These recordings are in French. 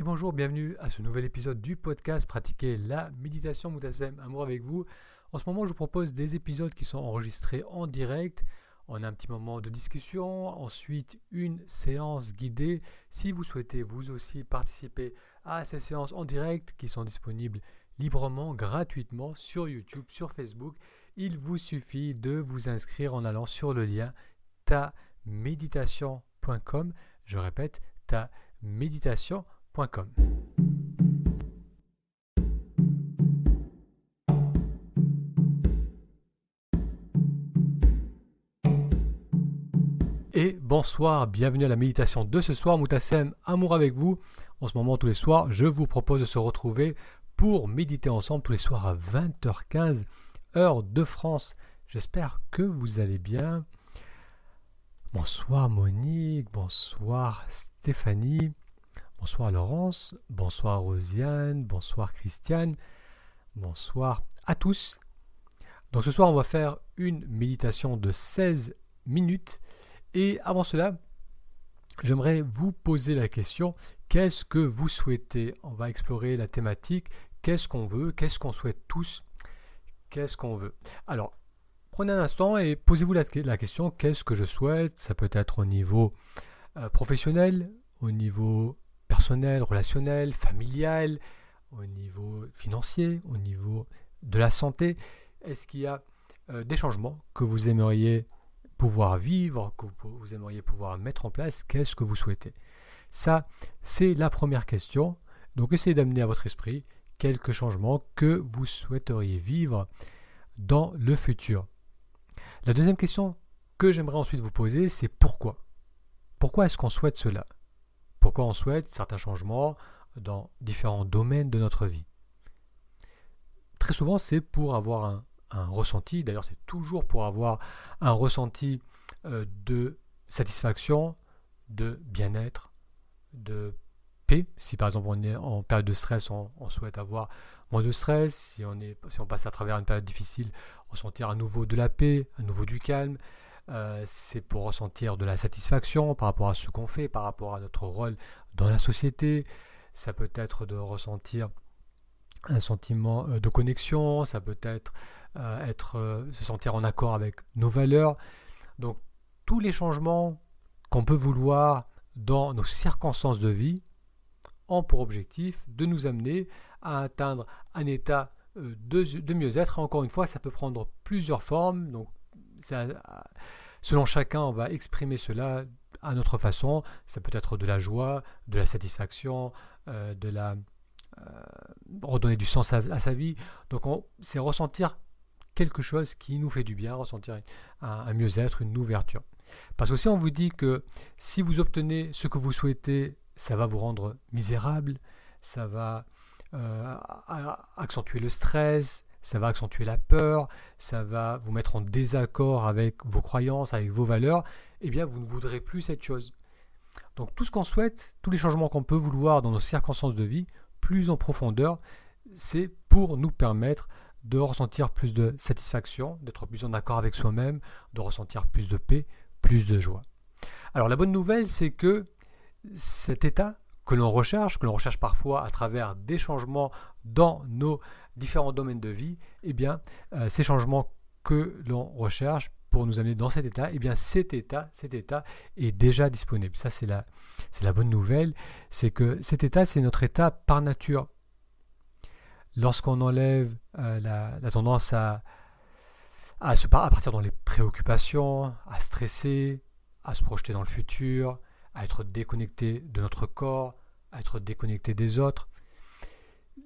Et bonjour, bienvenue à ce nouvel épisode du podcast Pratiquer la méditation Moutassem Amour avec vous. En ce moment, je vous propose des épisodes qui sont enregistrés en direct. On a un petit moment de discussion, ensuite une séance guidée. Si vous souhaitez vous aussi participer à ces séances en direct qui sont disponibles librement, gratuitement sur YouTube, sur Facebook, il vous suffit de vous inscrire en allant sur le lien taméditation.com. Je répète, taméditation.com et bonsoir, bienvenue à la méditation de ce soir, Moutassem, amour avec vous. En ce moment, tous les soirs, je vous propose de se retrouver pour méditer ensemble tous les soirs à 20h15, heure de France. J'espère que vous allez bien. Bonsoir Monique, bonsoir Stéphanie. Bonsoir Laurence, bonsoir Rosiane, bonsoir Christiane, bonsoir à tous. Donc ce soir on va faire une méditation de 16 minutes et avant cela j'aimerais vous poser la question qu'est-ce que vous souhaitez? On va explorer la thématique qu'est-ce qu'on veut, qu'est-ce qu'on souhaite tous, qu'est-ce qu'on veut. Alors prenez un instant et posez-vous la, question qu'est-ce que je souhaite? Ça peut être au niveau euh, professionnel, au niveau personnel, relationnel, familial, au niveau financier, au niveau de la santé. Est-ce qu'il y a euh, des changements que vous aimeriez pouvoir vivre, que vous aimeriez pouvoir mettre en place? Qu'est-ce que vous souhaitez? Ça, c'est la première question. Donc essayez d'amener à votre esprit quelques changements que vous souhaiteriez vivre dans le futur. La deuxième question que j'aimerais ensuite vous poser, c'est pourquoi? Pourquoi est-ce qu'on souhaite cela? Pourquoi on souhaite certains changements dans différents domaines de notre vie? Très souvent, c'est pour avoir un, ressenti, d'ailleurs c'est toujours pour avoir un ressenti euh, de satisfaction, de bien-être, de paix. Si par exemple on est en période de stress, on, souhaite avoir moins de stress. Si on, est, si on passe à travers une période difficile, ressentir à nouveau de la paix, à nouveau du calme. Euh, c'est pour ressentir de la satisfaction par rapport à ce qu'on fait, par rapport à notre rôle dans la société. Ça peut être de ressentir un sentiment euh, de connexion, ça peut être, euh, se sentir en accord avec nos valeurs. Donc tous les changements qu'on peut vouloir dans nos circonstances de vie ont pour objectif de nous amener à atteindre un état de, de mieux-être. Encore une fois, ça peut prendre plusieurs formes. Donc, selon chacun, on va exprimer cela à notre façon. Ça peut être de la joie, de la satisfaction, euh, de la euh, redonner du sens à, sa vie. Donc c'est ressentir quelque chose qui nous fait du bien, ressentir un, mieux-être, une ouverture. Parce que si on vous dit que si vous obtenez ce que vous souhaitez, ça va vous rendre misérable, ça va euh, accentuer le stress, ça va accentuer la peur, ça va vous mettre en désaccord avec vos croyances, avec vos valeurs, eh bien vous ne voudrez plus cette chose. Donc tout ce qu'on souhaite, tous les changements qu'on peut vouloir dans nos circonstances de vie, plus en profondeur, c'est pour nous permettre de ressentir plus de satisfaction, d'être plus en accord avec soi-même, de ressentir plus de paix, plus de joie. Alors la bonne nouvelle, c'est que cet état que l'on recherche, que l'on recherche parfois à travers des changements dans nos différents domaines de vie, eh bien, euh, ces changements que l'on recherche pour nous amener dans cet état, eh bien, cet état, cet état est déjà disponible. Ça, c'est la, c'est la bonne nouvelle, c'est que cet état, c'est notre état par nature. Lorsqu'on enlève euh, la, tendance à, à, se, à partir dans les préoccupations, à stresser, à se projeter dans le futur, à être déconnecté de notre corps, à être déconnecté des autres.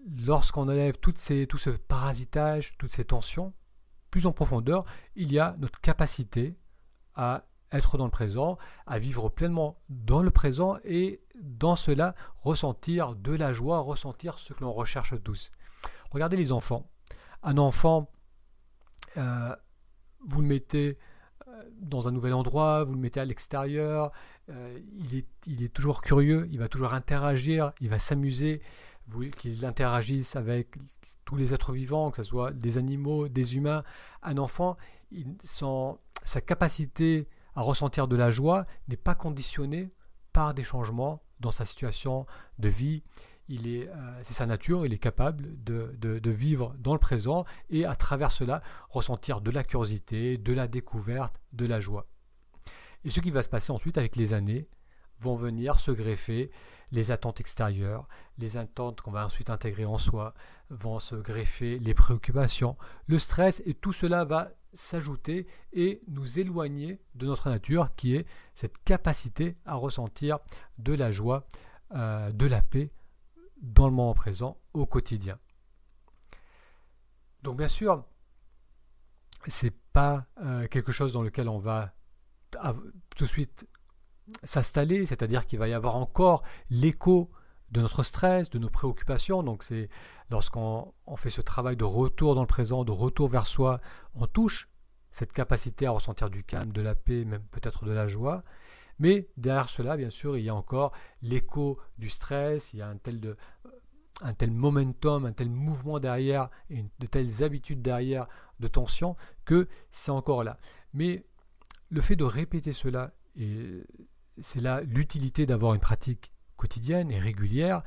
Lorsqu'on enlève tout ce parasitage, toutes ces tensions, plus en profondeur, il y a notre capacité à être dans le présent, à vivre pleinement dans le présent et dans cela ressentir de la joie, ressentir ce que l'on recherche tous. Regardez les enfants. Un enfant, euh, vous le mettez euh, dans un nouvel endroit, vous le mettez à l'extérieur, euh, il, est, toujours curieux, il va toujours interagir, il va s'amuser, qu'il interagisse avec tous les êtres vivants, que ce soit des animaux, des humains. Un enfant, sa capacité à ressentir de la joie n'est pas conditionnée par des changements dans sa situation de vie. Euh, c'est sa nature, il est capable de, vivre dans le présent et à travers cela ressentir de la curiosité, de la découverte, de la joie. Et ce qui va se passer ensuite avec les années vont venir se greffer les attentes extérieures, les attentes qu'on va ensuite intégrer en soi, vont se greffer les préoccupations, le stress, et tout cela va s'ajouter et nous éloigner de notre nature qui est cette capacité à ressentir de la joie, euh, de la paix dans le moment présent au quotidien. Donc bien sûr, c'est pas euh, quelque chose dans lequel on va tout de suite s'installer, c'est-à-dire qu'il va y avoir encore l'écho de notre stress, de nos préoccupations. Donc c'est lorsqu'on fait ce travail de retour dans le présent, de retour vers soi, on touche cette capacité à ressentir du calme, de la paix, même peut-être de la joie. Mais derrière cela, bien sûr, il y a encore l'écho du stress, il y a un tel, momentum, un tel mouvement derrière, et de telles habitudes derrière de tension, que c'est encore là. Mais le fait de répéter cela, et c'est là l'utilité d'avoir une pratique quotidienne et régulière,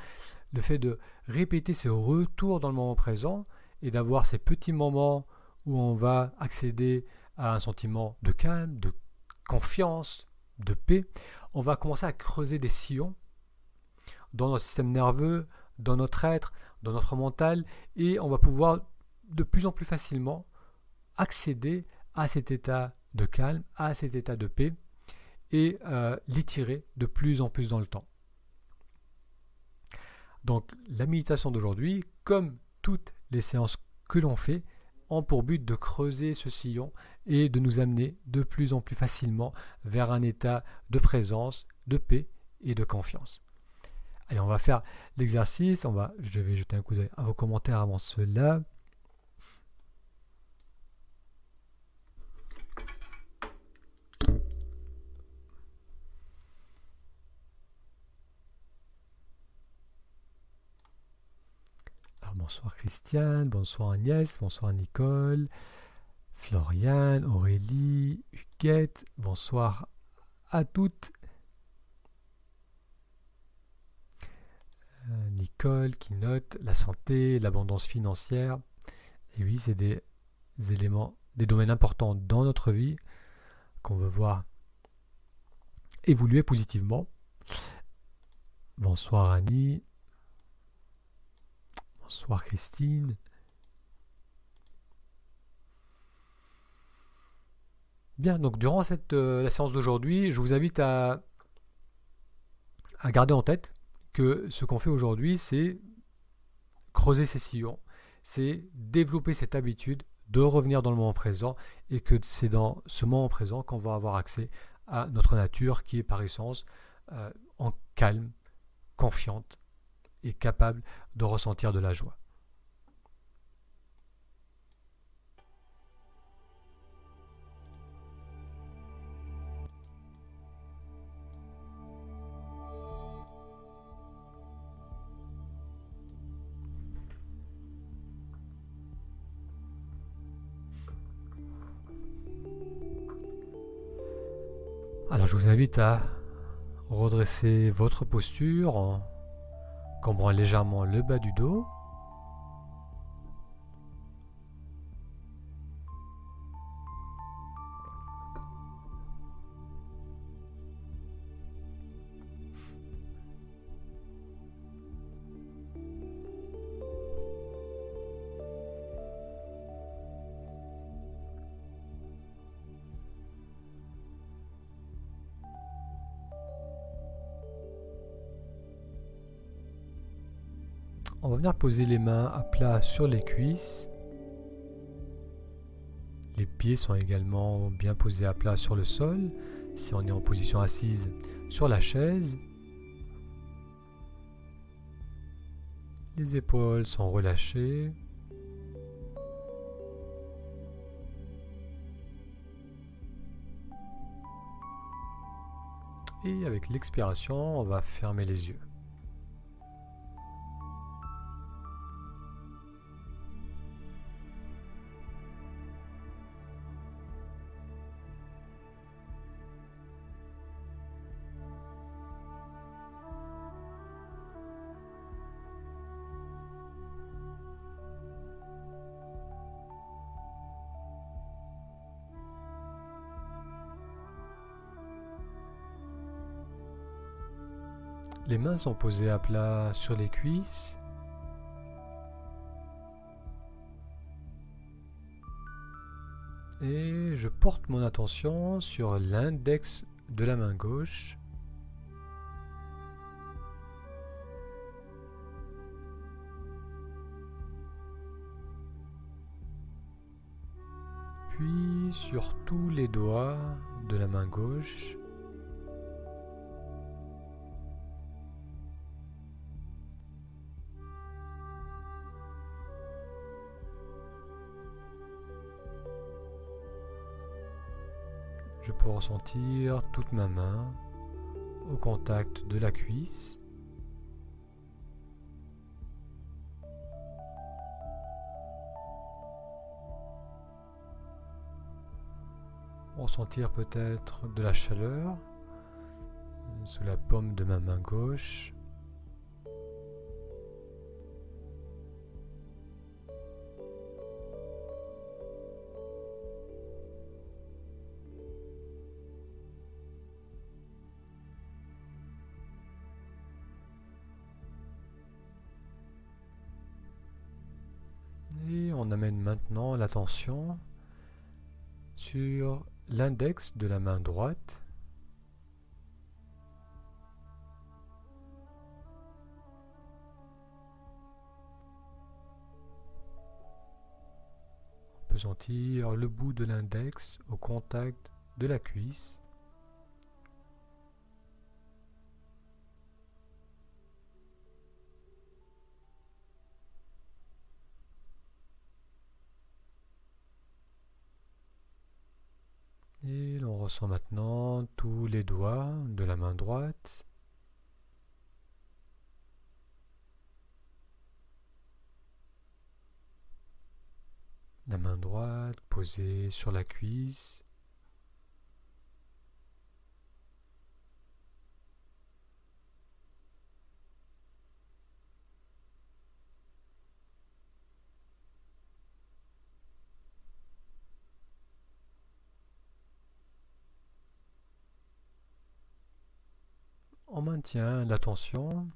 le fait de répéter ces retours dans le moment présent et d'avoir ces petits moments où on va accéder à un sentiment de calme, de confiance, de paix, on va commencer à creuser des sillons dans notre système nerveux, dans notre être, dans notre mental, et on va pouvoir de plus en plus facilement accéder à cet état de calme, à cet état de paix, et euh, l'étirer de plus en plus dans le temps. Donc la méditation d'aujourd'hui, comme toutes les séances que l'on fait, ont pour but de creuser ce sillon et de nous amener de plus en plus facilement vers un état de présence, de paix et de confiance. Allez, on va faire l'exercice. On va, je vais jeter un coup d'œil à vos commentaires avant cela. Bonsoir Christiane, bonsoir Agnès, bonsoir Nicole, Floriane, Aurélie, Huguette, bonsoir à toutes. Euh, Nicole qui note la santé, l'abondance financière. Et oui, c'est des éléments, des domaines importants dans notre vie qu'on veut voir évoluer positivement. Bonsoir Annie. Bonsoir Christine. Bien, donc durant cette, euh, la séance d'aujourd'hui, je vous invite à, garder en tête que ce qu'on fait aujourd'hui, c'est creuser ces sillons, c'est développer cette habitude de revenir dans le moment présent et que c'est dans ce moment présent qu'on va avoir accès à notre nature qui est par essence euh, en calme, confiante, est capable de ressentir de la joie. Alors je vous invite à redresser votre posture en Cambrant légèrement le bas du dos. On va venir poser les mains à plat sur les cuisses. Les pieds sont également bien posés à plat sur le sol, si on est en position assise sur la chaise. Les épaules sont relâchées. Et avec l'expiration, on va fermer les yeux. Les mains sont posées à plat sur les cuisses. Et je porte mon attention sur l'index de la main gauche. Puis sur tous les doigts de la main gauche. Ressentir toute ma main au contact de la cuisse. Ressentir peut-être de la chaleur sous la paume de ma main gauche. Sur l'index de la main droite. On peut sentir le bout de l'index au contact de la cuisse. Ressent maintenant tous les doigts de la main droite. La main droite posée sur la cuisse. on maintient l'attention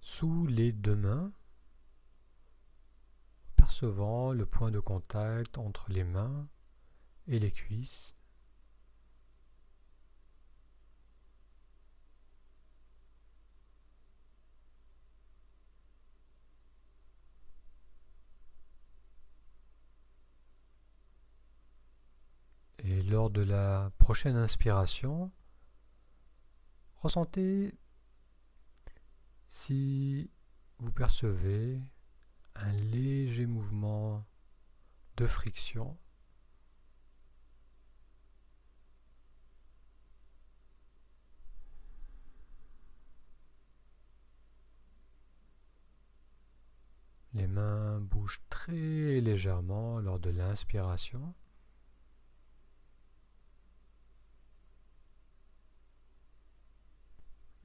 sous les deux mains, percevant le point de contact entre les mains et les cuisses. Et lors de la prochaine inspiration, Ressentez si vous percevez un léger mouvement de friction. Les mains bougent très légèrement lors de l'inspiration.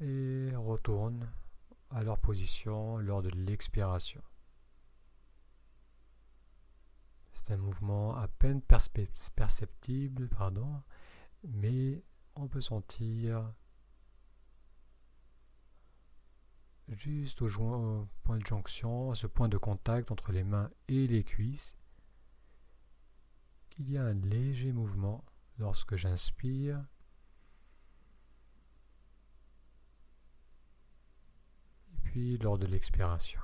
et à leur position lors de l'expiration. C'est un mouvement à peine perceptible, pardon, mais on peut sentir juste au, point de jonction, ce point de contact entre les mains et les cuisses, qu'il y a un léger mouvement lorsque j'inspire lors de l'expiration.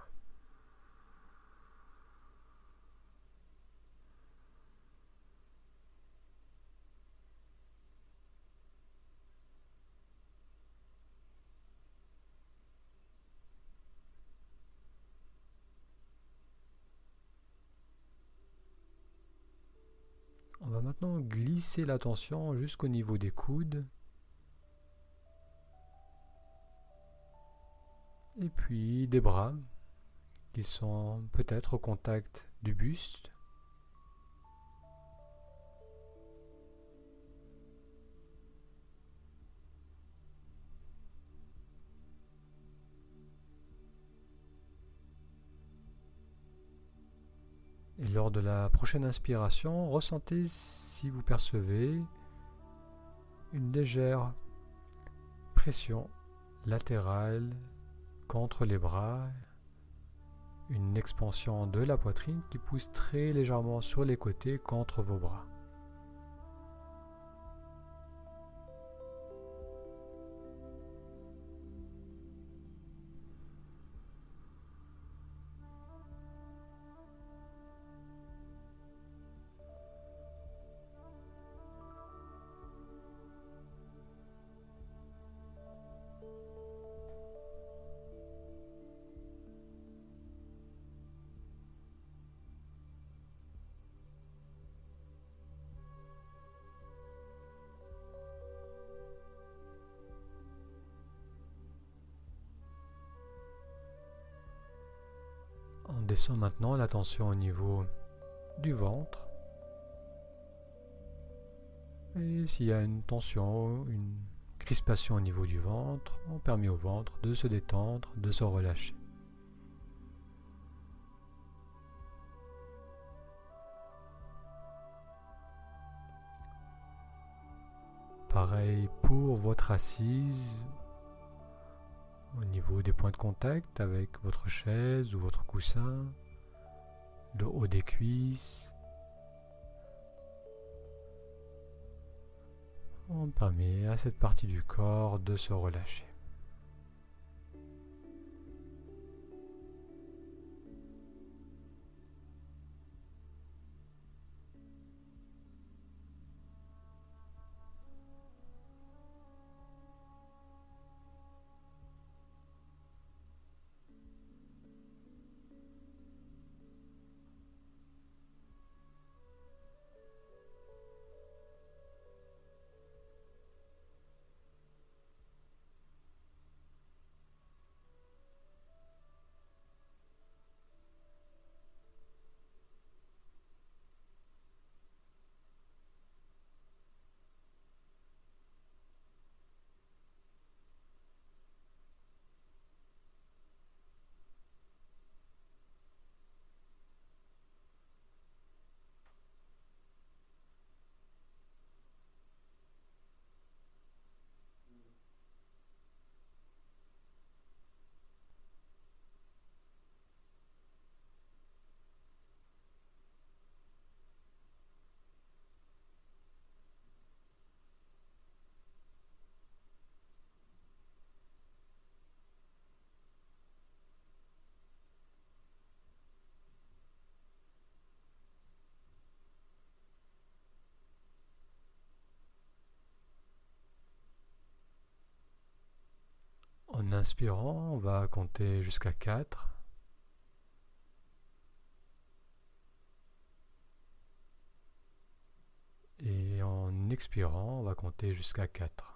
On va maintenant glisser l'attention jusqu'au niveau des coudes Et puis des bras qui sont peut-être au contact du buste. Et lors de la prochaine inspiration, ressentez si vous percevez une légère pression latérale contre les bras, une expansion de la poitrine qui pousse très légèrement sur les côtés contre vos bras. On descend maintenant l'attention au niveau du ventre. Et s'il y a une tension, une crispation au niveau du ventre, on permet au ventre de se détendre, de se relâcher. Pareil pour votre assise au niveau des points de contact avec votre chaise ou votre coussin, le haut des cuisses. On permet à cette partie du corps de se relâcher. Inspirant, on va compter jusqu'à 4. Et en expirant, on va compter jusqu'à 4.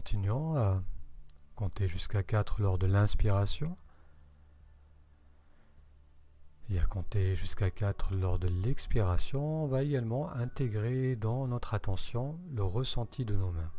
Continuant à compter jusqu'à 4 lors de l'inspiration et à compter jusqu'à 4 lors de l'expiration, on va également intégrer dans notre attention le ressenti de nos mains.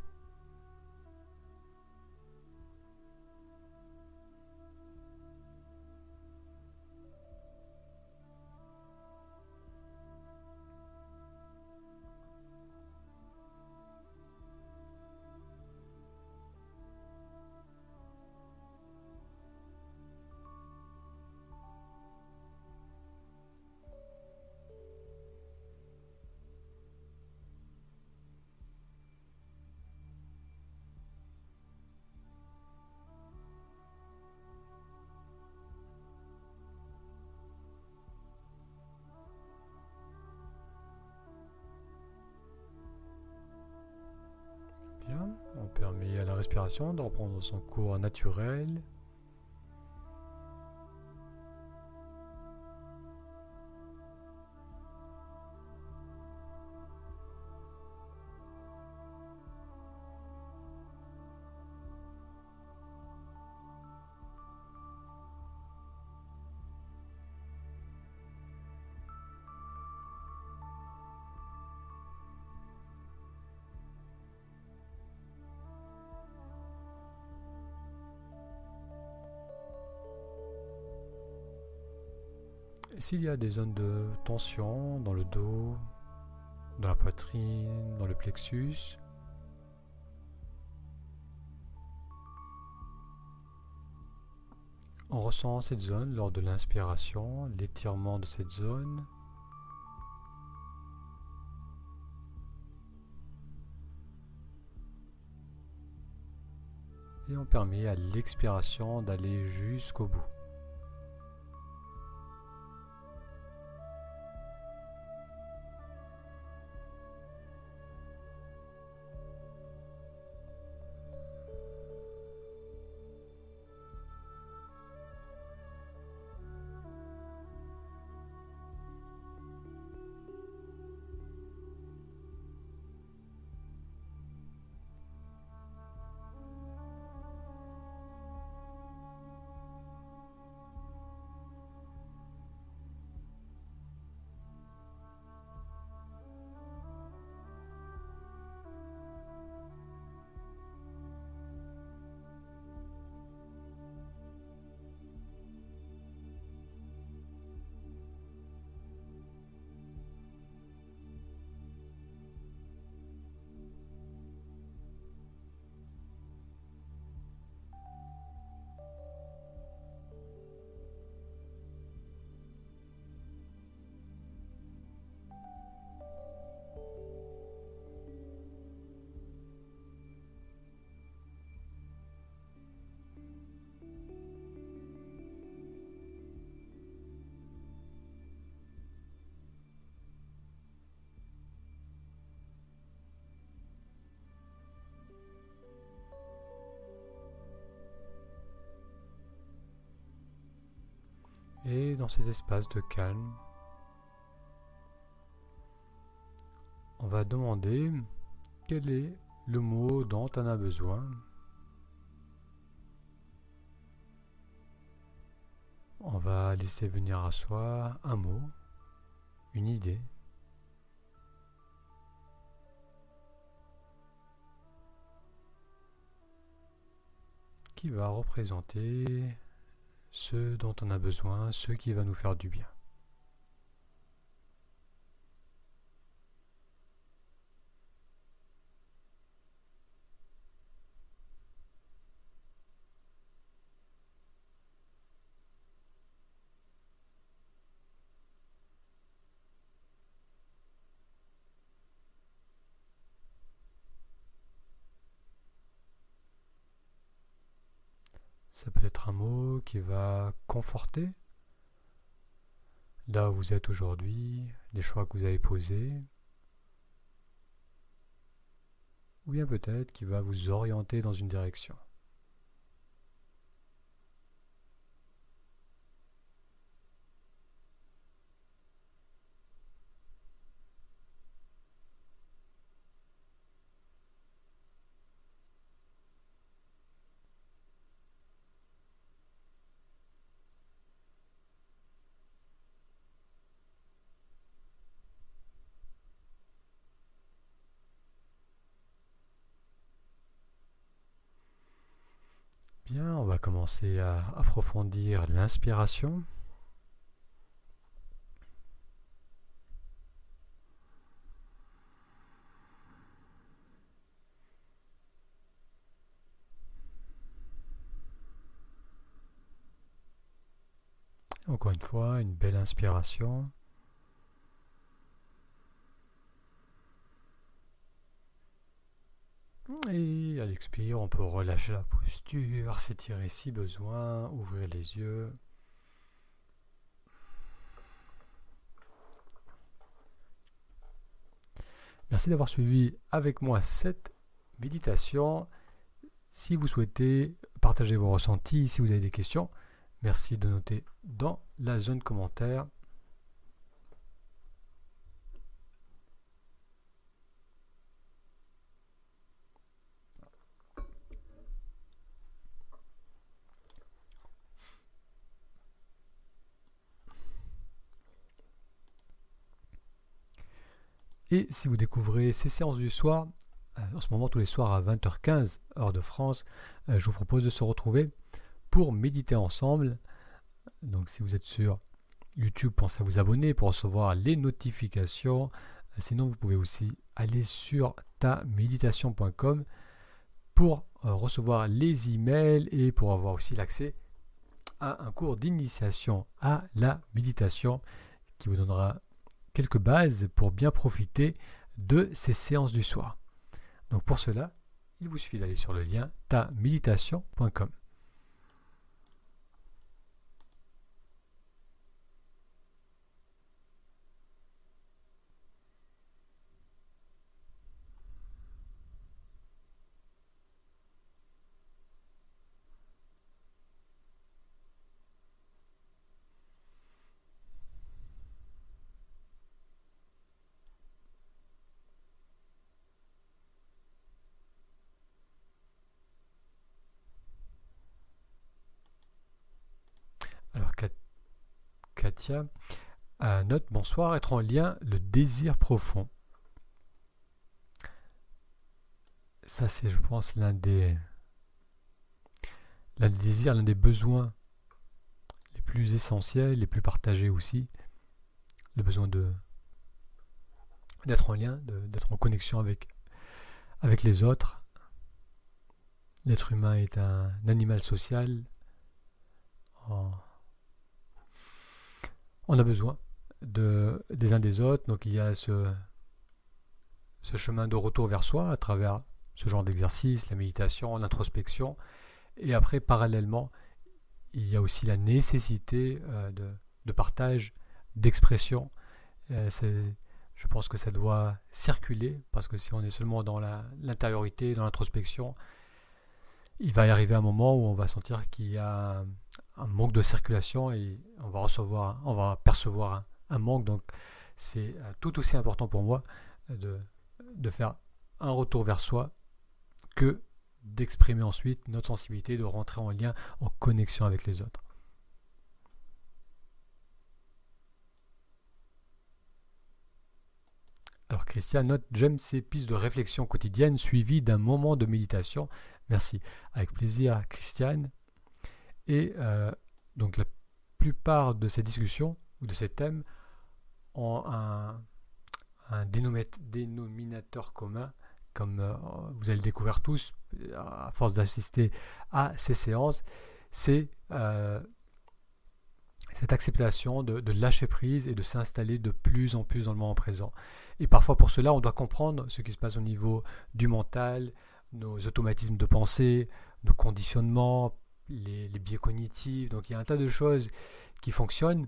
De reprendre son cours naturel. S'il y a des zones de tension dans le dos, dans la poitrine, dans le plexus, on ressent cette zone lors de l'inspiration, l'étirement de cette zone. Et on permet à l'expiration d'aller jusqu'au bout. Dans ces espaces de calme, on va demander quel est le mot dont on a besoin. On va laisser venir à soi un mot, une idée. qui va représenter ce dont on a besoin, ce qui va nous faire du bien. Ça peut être un mot qui va conforter là où vous êtes aujourd'hui, les choix que vous avez posés, ou bien peut-être qui va vous orienter dans une direction. Bien, on va commencer à approfondir l'inspiration. Encore une fois, une belle inspiration. Et à l'expire, on peut relâcher la posture, s'étirer si besoin, ouvrir les yeux. Merci d'avoir suivi avec moi cette méditation. si vous souhaitez partager vos ressentis, si vous avez des questions, merci de noter dans la zone commentaire. Et si vous découvrez ces séances du soir, euh, en ce moment tous les soirs à 20h15 heure de France, euh, je vous propose de se retrouver pour méditer ensemble. Donc si vous êtes sur YouTube, pensez à vous abonner pour recevoir les notifications. Euh, sinon, vous pouvez aussi aller sur taméditation.com pour recevoir les emails et pour avoir aussi l'accès à un cours d'initiation à la méditation qui vous donnera quelques bases pour bien profiter de ces séances du soir. Donc pour cela, il vous suffit d'aller sur le lien taméditation.com. Katia note bonsoir, être en lien, le désir profond. Ça, c'est, je pense, l'un des, l'un des désirs, l'un des besoins les plus essentiels, les plus partagés aussi. Le besoin de d'être en lien, d'être en connexion avec, avec les autres. L'être humain est un, animal social. On a besoin de, des uns des autres. Donc il y a ce, chemin de retour vers soi à travers ce genre d'exercice, la méditation, l'introspection. Et après, parallèlement, il y a aussi la nécessité euh, de, partage, d'expression. Euh, je pense que ça doit circuler, parce que si on est seulement dans l'intériorité, dans l'introspection, il va y arriver un moment où on va sentir qu'il y a manque de circulation et on va recevoir, on va percevoir un, manque. Donc c'est euh, tout aussi important pour moi de, de faire un retour vers soi que d'exprimer ensuite notre sensibilité, de rentrer en lien, en connexion avec les autres. Alors Christian note, j'aime ces pistes de réflexion quotidienne suivies d'un moment de méditation. Merci. Avec plaisir, Christiane. Et euh, donc la plupart de ces discussions ou de ces thèmes ont un, dénominateur commun, comme euh, vous allez le découvrir tous à force d'assister à ces séances, c'est euh, cette acceptation de, de, lâcher prise et de s'installer de plus en plus dans le moment présent. Et parfois pour cela, on doit comprendre ce qui se passe au niveau du mental, nos automatismes de pensée, nos conditionnements, les, biais cognitifs. Donc il y a un tas de choses qui fonctionnent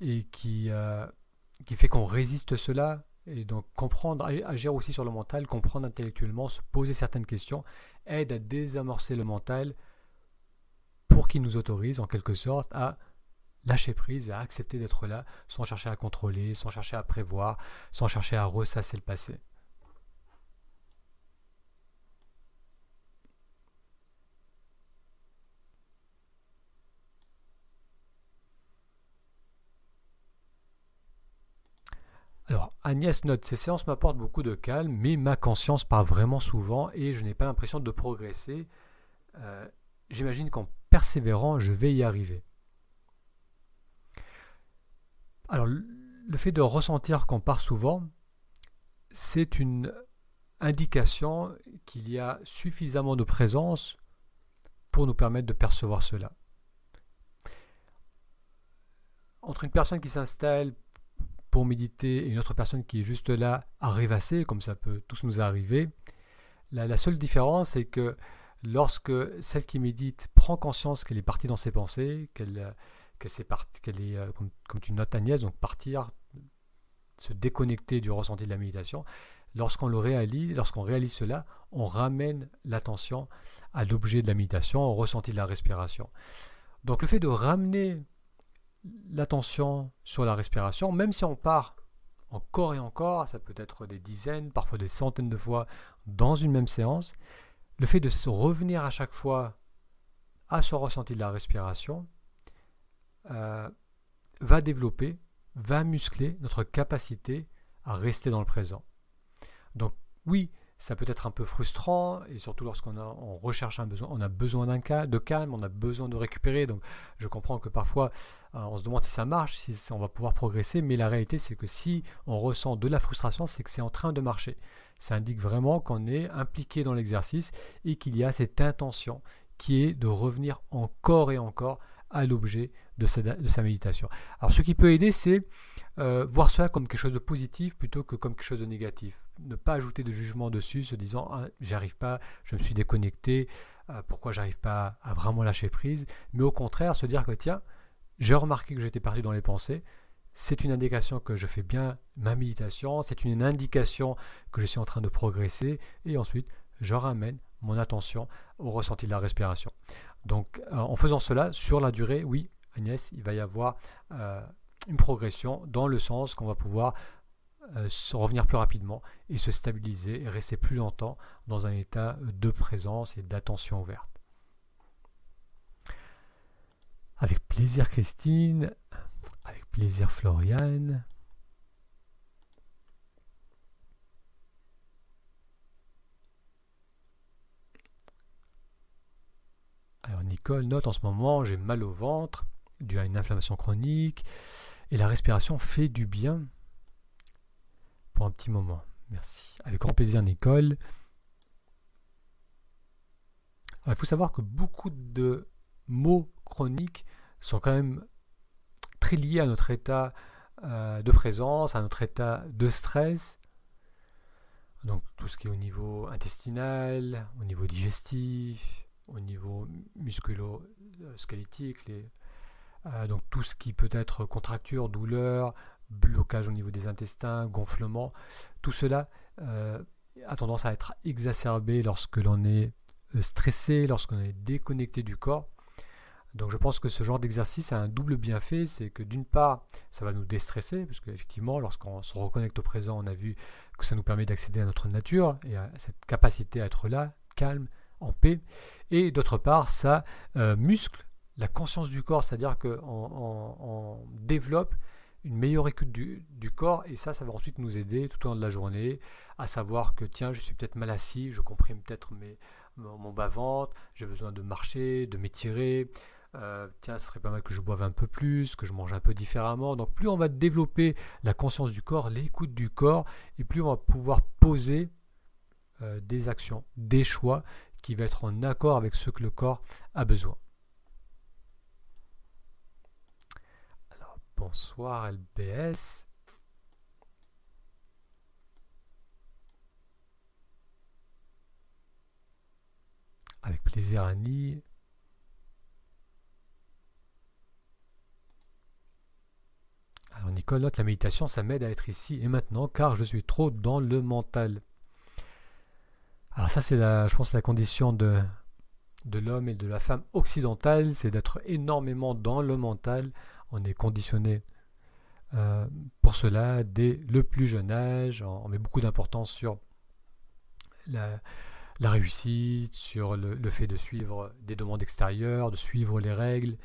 et qui, euh, fait qu'on résiste cela. Et donc comprendre, agir aussi sur le mental, comprendre intellectuellement, se poser certaines questions, aide à désamorcer le mental pour qu'il nous autorise en quelque sorte à lâcher prise à accepter d'être là sans chercher à contrôler, sans chercher à prévoir, sans chercher à ressasser le passé. Alors, Agnès note, ces séances m'apportent beaucoup de calme, mais ma conscience part vraiment souvent et je n'ai pas l'impression de progresser. Euh, j'imagine qu'en persévérant, je vais y arriver. Alors, le fait de ressentir qu'on part souvent, c'est une indication qu'il y a suffisamment de présence pour nous permettre de percevoir cela. Entre une personne qui s'installe pour méditer et une autre personne qui est juste là à rêvasser, comme ça peut tous nous arriver. La, seule différence, c'est que lorsque celle qui médite prend conscience qu'elle est partie dans ses pensées, qu'elle qu'elle est, qu'elle est euh, comme, tu notes Agnès, donc partir se déconnecter du ressenti de la méditation. Lorsqu'on le réalise, lorsqu'on réalise cela, on ramène l'attention à l'objet de la méditation, au ressenti de la respiration. Donc le fait de ramener l'attention sur la respiration, même si on part encore et encore, ça peut être des dizaines, parfois des centaines de fois dans une même séance, le fait de se revenir à chaque fois à ce ressenti de la respiration euh, va développer, va muscler notre capacité à rester dans le présent. Donc oui, ça peut être un peu frustrant, et surtout lorsqu'on on recherche un besoin, on a besoin d'un de calme, on a besoin de récupérer. Donc je comprends que parfois euh, on se demande si ça marche, si on va pouvoir progresser, mais la réalité c'est que si on ressent de la frustration, c'est que c'est en train de marcher. Ça indique vraiment qu'on est impliqué dans l'exercice et qu'il y a cette intention qui est de revenir encore et encore à l'objet de sa, méditation. Alors ce qui peut aider, c'est euh, voir cela comme quelque chose de positif plutôt que comme quelque chose de négatif. Ne pas ajouter de jugement dessus, se disant ah, j'arrive pas, je me suis déconnecté, euh, pourquoi j'arrive pas à vraiment lâcher prise, mais au contraire se dire que tiens, j'ai remarqué que j'étais parti dans les pensées, c'est une indication que je fais bien ma méditation, c'est une indication que je suis en train de progresser, et ensuite je ramène mon attention au ressenti de la respiration. Donc euh, en faisant cela, sur la durée, oui, Agnès, il va y avoir euh, une progression dans le sens qu'on va pouvoir euh, revenir plus rapidement et se stabiliser et rester plus longtemps dans un état de présence et d'attention ouverte. Avec plaisir Christine, avec plaisir Floriane. Note en ce moment j'ai mal au ventre dû à une inflammation chronique et la respiration fait du bien pour un petit moment. Merci. Avec grand plaisir Nicole. il faut savoir que beaucoup de maux chroniques sont quand même très liés à notre état euh, de présence, à notre état de stress. Donc tout ce qui est au niveau intestinal, au niveau digestif, au niveau musculo-squelettique, euh, donc tout ce qui peut être contracture, douleur, blocage au niveau des intestins, gonflement, tout cela euh, a tendance à être exacerbé lorsque l'on est euh, stressé, lorsqu'on est déconnecté du corps. Donc je pense que ce genre d'exercice a un double bienfait, c'est que d'une part, ça va nous déstresser, parce qu'effectivement, lorsqu'on se reconnecte au présent, on a vu que ça nous permet d'accéder à notre nature et à cette capacité à être là, calme, en paix. Et d'autre part, ça euh, muscle la conscience du corps, c'est-à-dire qu'on on, développe une meilleure écoute du, corps et ça, ça va ensuite nous aider tout au long de la journée à savoir que tiens, je suis peut-être mal assis, je comprime peut-être mon, bas-ventre, j'ai besoin de marcher, de m'étirer. Euh, tiens, ce serait pas mal que je boive un peu plus, que je mange un peu différemment. Donc plus on va développer la conscience du corps, l'écoute du corps, et plus on va pouvoir poser euh, des actions, des choix qui va être en accord avec ce que le corps a besoin. Alors, bonsoir LBS. Avec plaisir Annie. Alors Nicole note la méditation, ça m'aide à être ici et maintenant car je suis trop dans le mental. Alors ça, c'est la, je pense, la condition de, l'homme et de la femme occidentale, c'est d'être énormément dans le mental. On est conditionné euh, pour cela dès le plus jeune âge. On, met beaucoup d'importance sur la, réussite, sur le, fait de suivre des demandes extérieures, de suivre les règles.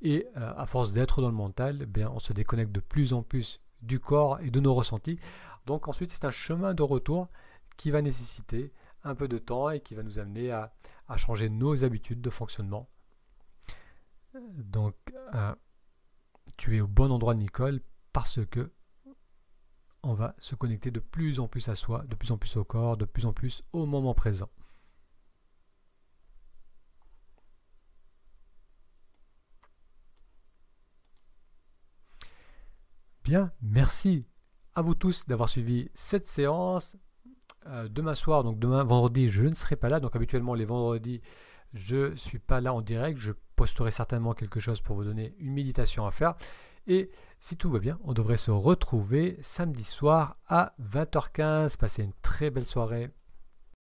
Et euh, à force d'être dans le mental, eh bien, on se déconnecte de plus en plus du corps et de nos ressentis. Donc ensuite, c'est un chemin de retour qui va nécessiter un peu de temps et qui va nous amener à, changer nos habitudes de fonctionnement. Donc, euh, tu es au bon endroit, Nicole, parce que on va se connecter de plus en plus à soi, de plus en plus au corps, de plus en plus au moment présent. Bien, merci à vous tous d'avoir suivi cette séance. Euh, demain soir, donc demain vendredi, je ne serai pas là. Donc habituellement les vendredis, je ne suis pas là en direct. Je posterai certainement quelque chose pour vous donner une méditation à faire. Et si tout va bien, on devrait se retrouver samedi soir à 20h15. Passez une très belle soirée.